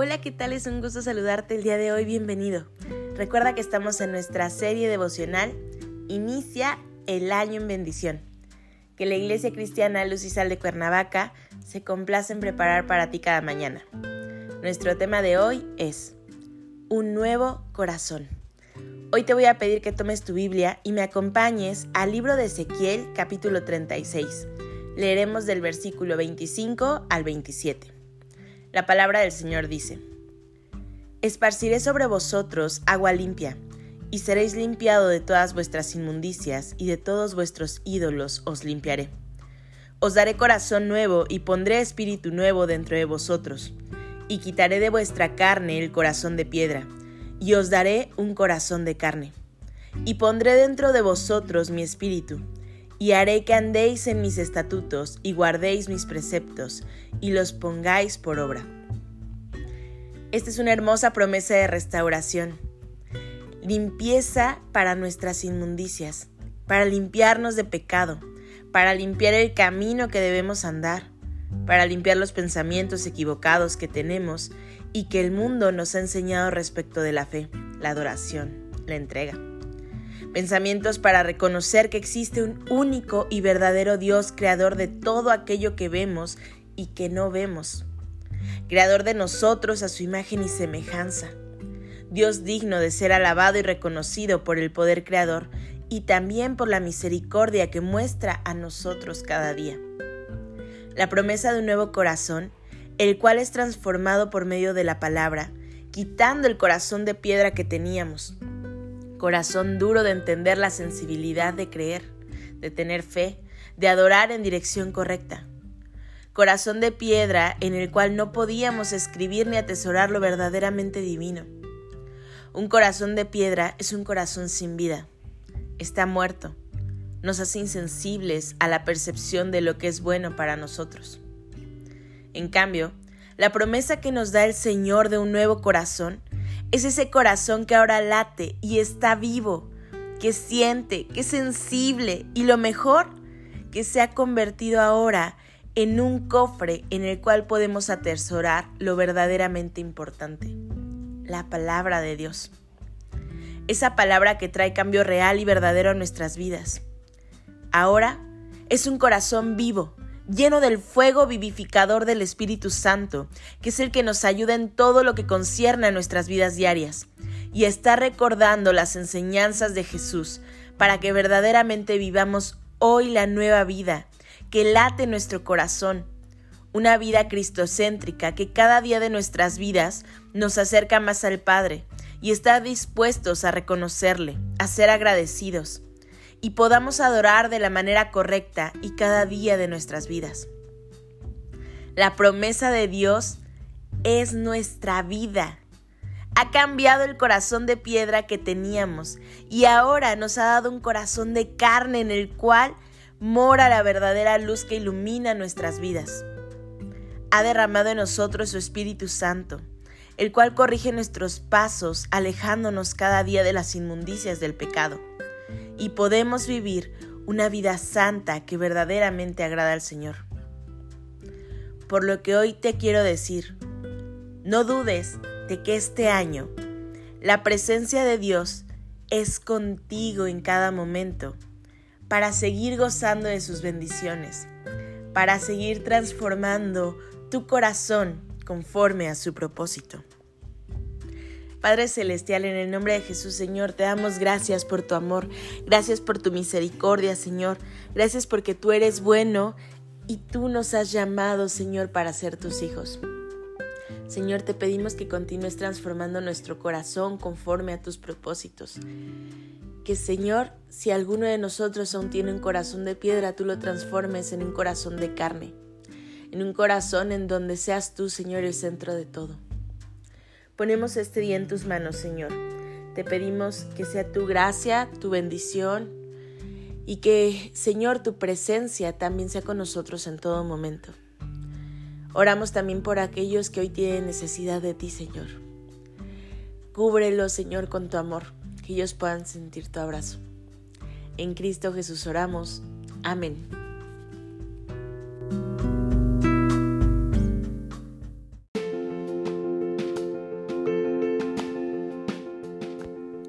Hola, ¿qué tal? Es un gusto saludarte el día de hoy, bienvenido. Recuerda que estamos en nuestra serie devocional Inicia el año en bendición, que la Iglesia Cristiana Luz y Sal de Cuernavaca se complace en preparar para ti cada mañana. Nuestro tema de hoy es Un nuevo corazón. Hoy te voy a pedir que tomes tu Biblia y me acompañes al libro de Ezequiel capítulo 36. Leeremos del versículo 25 al 27. La palabra del Señor dice, Esparciré sobre vosotros agua limpia, y seréis limpiado de todas vuestras inmundicias, y de todos vuestros ídolos os limpiaré. Os daré corazón nuevo, y pondré espíritu nuevo dentro de vosotros, y quitaré de vuestra carne el corazón de piedra, y os daré un corazón de carne. Y pondré dentro de vosotros mi espíritu, y haré que andéis en mis estatutos y guardéis mis preceptos y los pongáis por obra. Esta es una hermosa promesa de restauración. Limpieza para nuestras inmundicias, para limpiarnos de pecado, para limpiar el camino que debemos andar, para limpiar los pensamientos equivocados que tenemos y que el mundo nos ha enseñado respecto de la fe, la adoración, la entrega pensamientos para reconocer que existe un único y verdadero Dios creador de todo aquello que vemos y que no vemos, creador de nosotros a su imagen y semejanza, Dios digno de ser alabado y reconocido por el poder creador y también por la misericordia que muestra a nosotros cada día. La promesa de un nuevo corazón, el cual es transformado por medio de la palabra, quitando el corazón de piedra que teníamos corazón duro de entender la sensibilidad de creer, de tener fe, de adorar en dirección correcta. Corazón de piedra en el cual no podíamos escribir ni atesorar lo verdaderamente divino. Un corazón de piedra es un corazón sin vida. Está muerto. Nos hace insensibles a la percepción de lo que es bueno para nosotros. En cambio, la promesa que nos da el Señor de un nuevo corazón es ese corazón que ahora late y está vivo, que siente, que es sensible y lo mejor, que se ha convertido ahora en un cofre en el cual podemos atesorar lo verdaderamente importante, la palabra de Dios. Esa palabra que trae cambio real y verdadero a nuestras vidas. Ahora es un corazón vivo, lleno del fuego vivificador del Espíritu Santo, que es el que nos ayuda en todo lo que concierne a nuestras vidas diarias, y está recordando las enseñanzas de Jesús para que verdaderamente vivamos hoy la nueva vida que late en nuestro corazón, una vida cristocéntrica que cada día de nuestras vidas nos acerca más al Padre y está dispuestos a reconocerle, a ser agradecidos y podamos adorar de la manera correcta y cada día de nuestras vidas. La promesa de Dios es nuestra vida. Ha cambiado el corazón de piedra que teníamos y ahora nos ha dado un corazón de carne en el cual mora la verdadera luz que ilumina nuestras vidas. Ha derramado en nosotros su Espíritu Santo, el cual corrige nuestros pasos, alejándonos cada día de las inmundicias del pecado y podemos vivir una vida santa que verdaderamente agrada al Señor. Por lo que hoy te quiero decir, no dudes de que este año la presencia de Dios es contigo en cada momento para seguir gozando de sus bendiciones, para seguir transformando tu corazón conforme a su propósito. Padre Celestial, en el nombre de Jesús, Señor, te damos gracias por tu amor, gracias por tu misericordia, Señor, gracias porque tú eres bueno y tú nos has llamado, Señor, para ser tus hijos. Señor, te pedimos que continúes transformando nuestro corazón conforme a tus propósitos. Que Señor, si alguno de nosotros aún tiene un corazón de piedra, tú lo transformes en un corazón de carne, en un corazón en donde seas tú, Señor, el centro de todo. Ponemos este día en tus manos, Señor. Te pedimos que sea tu gracia, tu bendición y que, Señor, tu presencia también sea con nosotros en todo momento. Oramos también por aquellos que hoy tienen necesidad de ti, Señor. Cúbrelos, Señor, con tu amor, que ellos puedan sentir tu abrazo. En Cristo Jesús oramos. Amén.